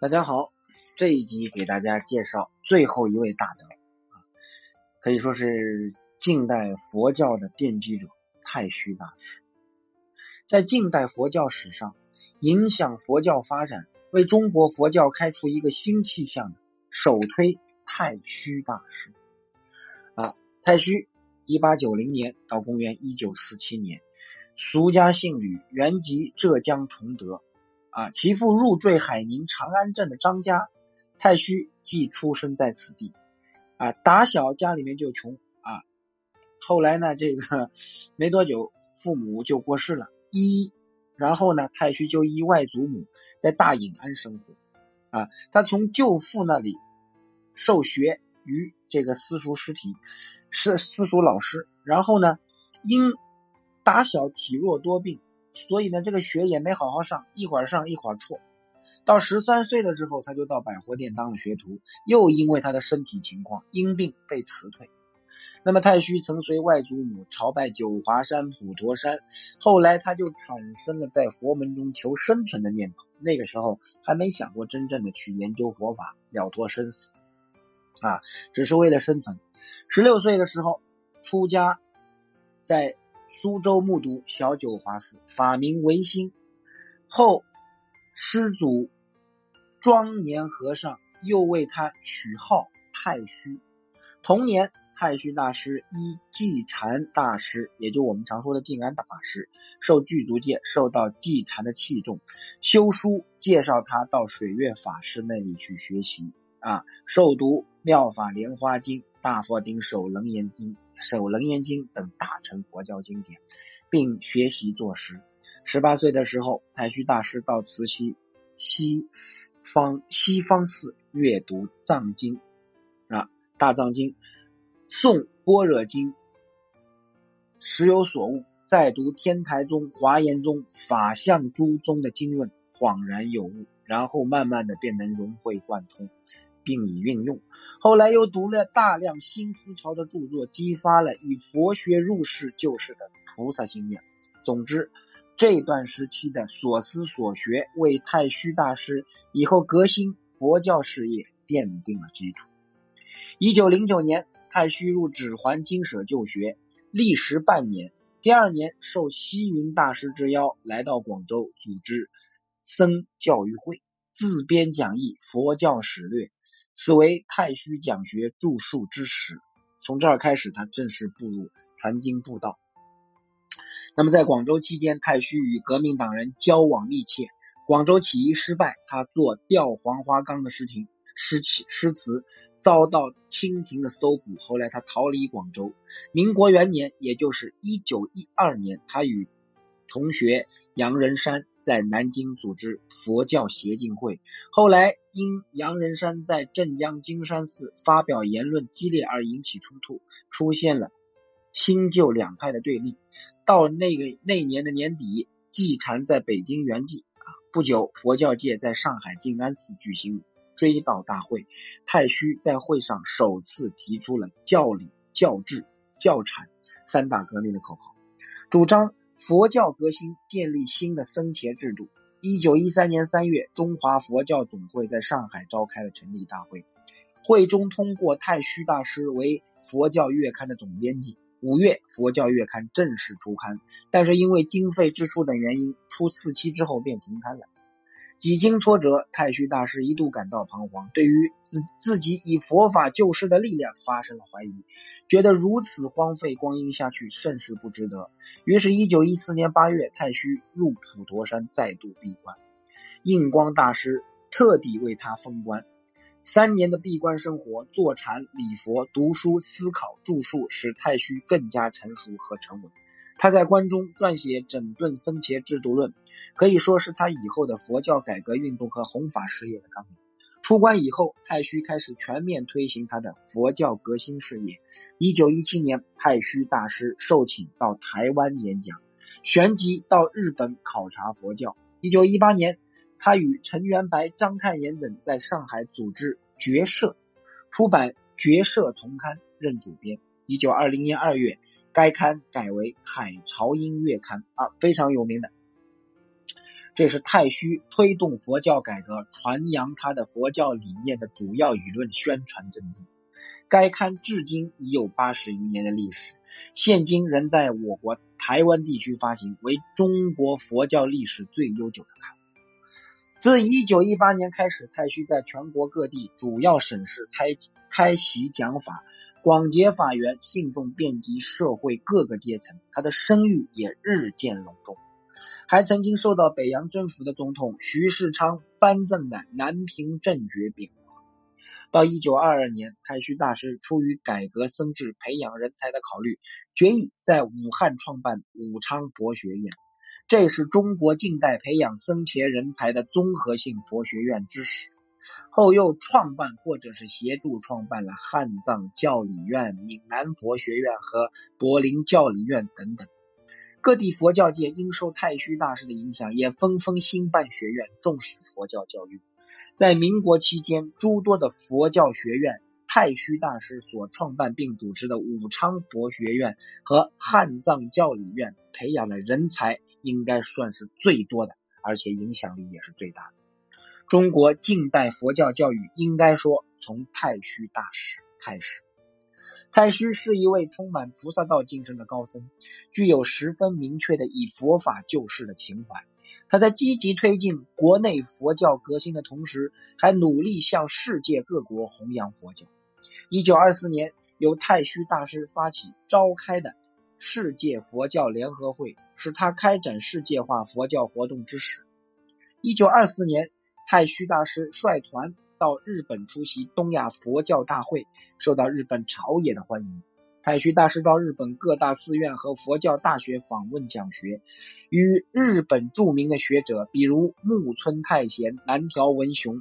大家好，这一集给大家介绍最后一位大德啊，可以说是近代佛教的奠基者太虚大师。在近代佛教史上，影响佛教发展、为中国佛教开出一个新气象的，首推太虚大师。啊，太虚，一八九零年到公元一九四七年，俗家姓吕，原籍浙江崇德。啊，其父入赘海宁长安镇的张家，太虚即出生在此地。啊，打小家里面就穷啊，后来呢，这个没多久父母就过世了，一然后呢，太虚就依外祖母在大隐安生活。啊，他从舅父那里受学于这个私塾师体，是私塾老师，然后呢，因打小体弱多病。所以呢，这个学也没好好上，一会儿上一会儿辍。到十三岁的时候，他就到百货店当了学徒，又因为他的身体情况因病被辞退。那么太虚曾随外祖母朝拜九华山、普陀山，后来他就产生了在佛门中求生存的念头。那个时候还没想过真正的去研究佛法、了脱生死啊，只是为了生存。十六岁的时候出家，在。苏州木渎小九华寺，法名维新。后师祖庄严和尚又为他取号太虚。同年，太虚大师依寂禅大师，也就我们常说的静安大师，受具足戒，受到寂禅的器重，修书介绍他到水月法师那里去学习啊，受读《妙法莲花经》《大佛顶首楞严经》。《守楞严经》等大乘佛教经典，并学习作诗。十八岁的时候，太虚大师到慈溪西方西方寺阅读藏经啊，大藏经、诵般若经，时有所悟。再读天台宗、华严宗、法相诸宗的经论，恍然有悟，然后慢慢的便能融会贯通。并以运用，后来又读了大量新思潮的著作，激发了以佛学入世救世的菩萨心愿。总之，这段时期的所思所学，为太虚大师以后革新佛教事业奠定了基础。一九零九年，太虚入指环经舍就学，历时半年。第二年，受西云大师之邀，来到广州，组织僧教育会，自编讲义《佛教史略》。此为太虚讲学著述之始，从这儿开始，他正式步入传经布道。那么，在广州期间，太虚与革命党人交往密切。广州起义失败，他做吊黄花岗的诗亭诗词诗词遭到清廷的搜捕，后来他逃离广州。民国元年，也就是一九一二年，他与同学杨仁山。在南京组织佛教协进会，后来因杨仁山在镇江金山寺发表言论激烈而引起冲突，出现了新旧两派的对立。到那个那年的年底，寂禅在北京圆寂啊，不久佛教界在上海静安寺举行追悼大会，太虚在会上首次提出了教理、教治、教产三大革命的口号，主张。佛教革新，建立新的僧伽制度。一九一三年三月，中华佛教总会在上海召开了成立大会，会中通过太虚大师为佛教月刊的总编辑。五月，佛教月刊正式出刊，但是因为经费支出等原因，出四期之后便停刊了。几经挫折，太虚大师一度感到彷徨，对于自自己以佛法救世的力量发生了怀疑，觉得如此荒废光阴下去甚是不值得。于是，一九一四年八月，太虚入普陀山再度闭关，印光大师特地为他封关。三年的闭关生活，坐禅、礼佛、读书、思考、著述，使太虚更加成熟和沉稳。他在关中撰写《整顿僧伽制度论》，可以说是他以后的佛教改革运动和弘法事业的纲领。出关以后，太虚开始全面推行他的佛教革新事业。一九一七年，太虚大师受请到台湾演讲，旋即到日本考察佛教。一九一八年，他与陈元白、张太炎等在上海组织觉社，出版《觉社丛刊》，任主编。一九二零年二月。该刊改为《海潮音乐刊》啊，非常有名的。这是太虚推动佛教改革、传扬他的佛教理念的主要舆论宣传阵地。该刊至今已有八十余年的历史，现今仍在我国台湾地区发行，为中国佛教历史最悠久的刊。自一九一八年开始，太虚在全国各地主要省市开开席讲法，广结法缘，信众遍及社会各个阶层，他的声誉也日渐隆重。还曾经受到北洋政府的总统徐世昌颁赠的南平正爵匾额。到一九二二年，太虚大师出于改革僧制、培养人才的考虑，决意在武汉创办武昌佛学院。这是中国近代培养僧伽人才的综合性佛学院之始。后又创办或者是协助创办了汉藏教理院、闽南佛学院和柏林教理院等等。各地佛教界因受太虚大师的影响，也纷纷兴办学院，重视佛教教育。在民国期间，诸多的佛教学院，太虚大师所创办并主持的武昌佛学院和汉藏教理院，培养的人才。应该算是最多的，而且影响力也是最大的。中国近代佛教教育应该说从太虚大师开始。太虚是一位充满菩萨道精神的高僧，具有十分明确的以佛法救世的情怀。他在积极推进国内佛教革新的同时，还努力向世界各国弘扬佛教。一九二四年，由太虚大师发起召开的世界佛教联合会。是他开展世界化佛教活动之始。一九二四年，太虚大师率团到日本出席东亚佛教大会，受到日本朝野的欢迎。太虚大师到日本各大寺院和佛教大学访问讲学，与日本著名的学者，比如木村太贤、南条文雄、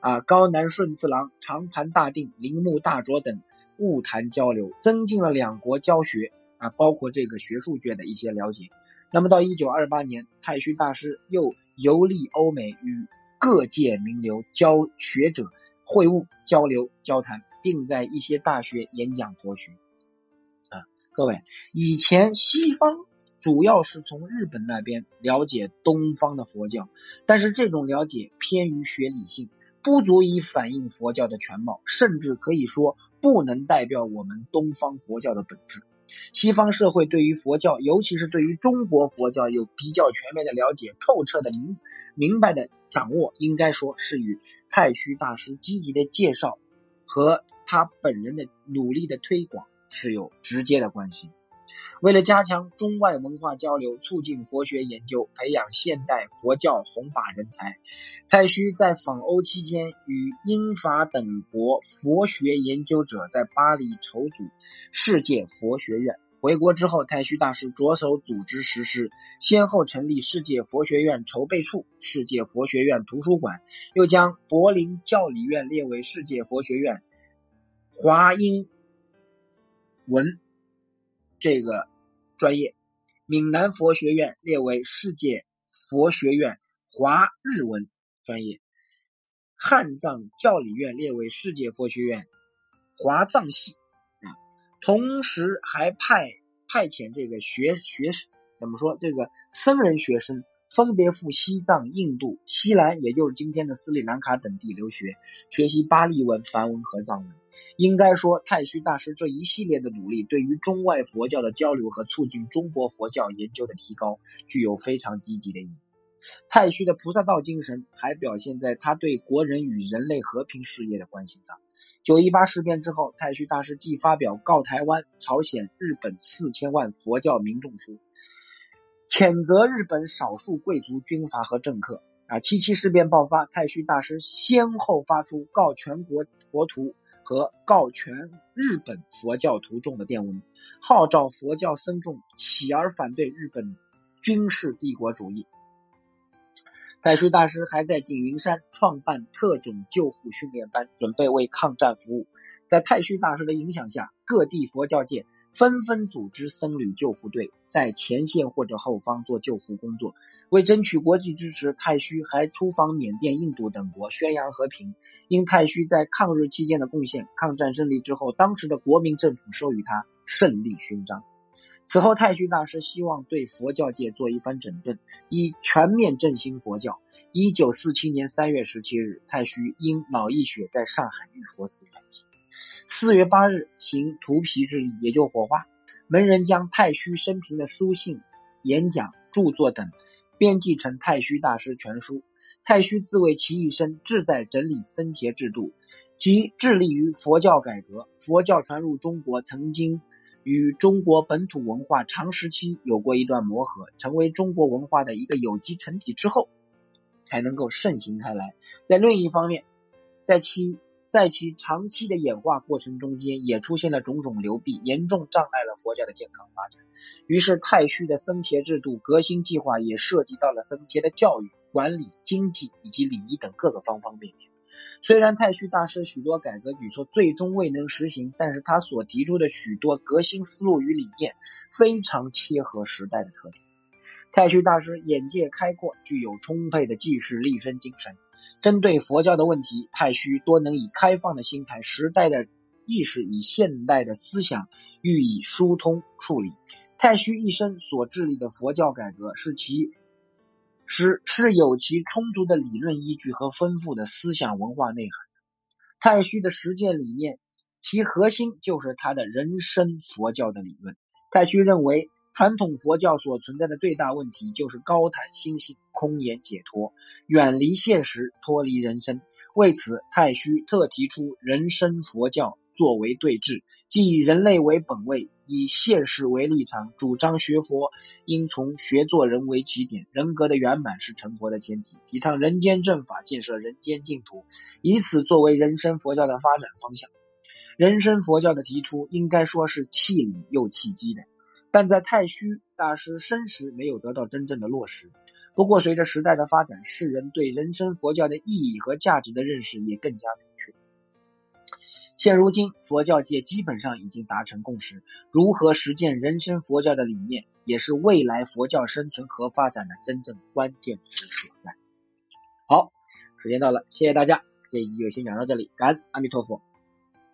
啊高南顺次郎、长盘大定、铃木大拙等物谈交流，增进了两国教学啊，包括这个学术界的一些了解。那么到一九二八年，太虚大师又游历欧美，与各界名流交学者会晤、交流、交谈，并在一些大学演讲佛学。啊，各位，以前西方主要是从日本那边了解东方的佛教，但是这种了解偏于学理性，不足以反映佛教的全貌，甚至可以说不能代表我们东方佛教的本质。西方社会对于佛教，尤其是对于中国佛教有比较全面的了解、透彻的明明白的掌握，应该说是与太虚大师积极的介绍和他本人的努力的推广是有直接的关系。为了加强中外文化交流，促进佛学研究，培养现代佛教弘法人才，太虚在访欧期间，与英法等国佛学研究者在巴黎筹组世界佛学院。回国之后，太虚大师着手组织实施，先后成立世界佛学院筹备处、世界佛学院图书馆，又将柏林教理院列为世界佛学院华英文。这个专业，闽南佛学院列为世界佛学院华日文专业，汉藏教理院列为世界佛学院华藏系啊，同时还派派遣这个学学怎么说这个僧人学生分别赴西藏、印度、西兰，也就是今天的斯里兰卡等地留学，学习巴利文、梵文和藏文。应该说，太虚大师这一系列的努力，对于中外佛教的交流和促进中国佛教研究的提高，具有非常积极的意义。太虚的菩萨道精神，还表现在他对国人与人类和平事业的关心上。九一八事变之后，太虚大师既发表告台湾、朝鲜、日本四千万佛教民众书，谴责日本少数贵族军阀和政客。啊，七七事变爆发，太虚大师先后发出告全国佛徒。和告全日本佛教徒众的电文，号召佛教僧众起而反对日本军事帝国主义。太虚大师还在景云山创办特种救护训练班，准备为抗战服务。在太虚大师的影响下，各地佛教界。纷纷组织僧侣救护队，在前线或者后方做救护工作。为争取国际支持，太虚还出访缅甸、印度等国，宣扬和平。因太虚在抗日期间的贡献，抗战胜利之后，当时的国民政府授予他胜利勋章。此后，太虚大师希望对佛教界做一番整顿，以全面振兴佛教。一九四七年三月十七日，太虚因脑溢血在上海玉佛寺圆寂。四月八日，行涂皮之礼，也就火化。门人将太虚生平的书信、演讲、著作等编辑成《太虚大师全书》。太虚自谓其一生志在整理僧伽制度，即致力于佛教改革。佛教传入中国，曾经与中国本土文化长时期有过一段磨合，成为中国文化的一个有机成体之后。才能够盛行开来。在另一方面，在其在其长期的演化过程中间，也出现了种种流弊，严重障碍了佛教的健康发展。于是，太虚的僧伽制度革新计划也涉及到了僧伽的教育、管理、经济以及礼仪等各个方方面面。虽然太虚大师许多改革举措最终未能实行，但是他所提出的许多革新思路与理念，非常切合时代的特点。太虚大师眼界开阔，具有充沛的济世立身精神。针对佛教的问题，太虚多能以开放的心态、时代的意识与现代的思想予以疏通处理。太虚一生所致力的佛教改革，是其是是有其充足的理论依据和丰富的思想文化内涵太虚的实践理念，其核心就是他的人生佛教的理论。太虚认为。传统佛教所存在的最大问题就是高谈心性、空言解脱，远离现实，脱离人生。为此，太虚特提出人生佛教作为对峙，即以人类为本位，以现实为立场，主张学佛应从学做人为起点，人格的圆满是成佛的前提，提倡人间正法，建设人间净土，以此作为人生佛教的发展方向。人生佛教的提出，应该说是气理又契机的。但在太虚大师生时没有得到真正的落实。不过，随着时代的发展，世人对人生佛教的意义和价值的认识也更加明确。现如今，佛教界基本上已经达成共识，如何实践人生佛教的理念，也是未来佛教生存和发展的真正关键之所在。好，时间到了，谢谢大家，这一集就先讲到这里，感恩阿弥陀佛。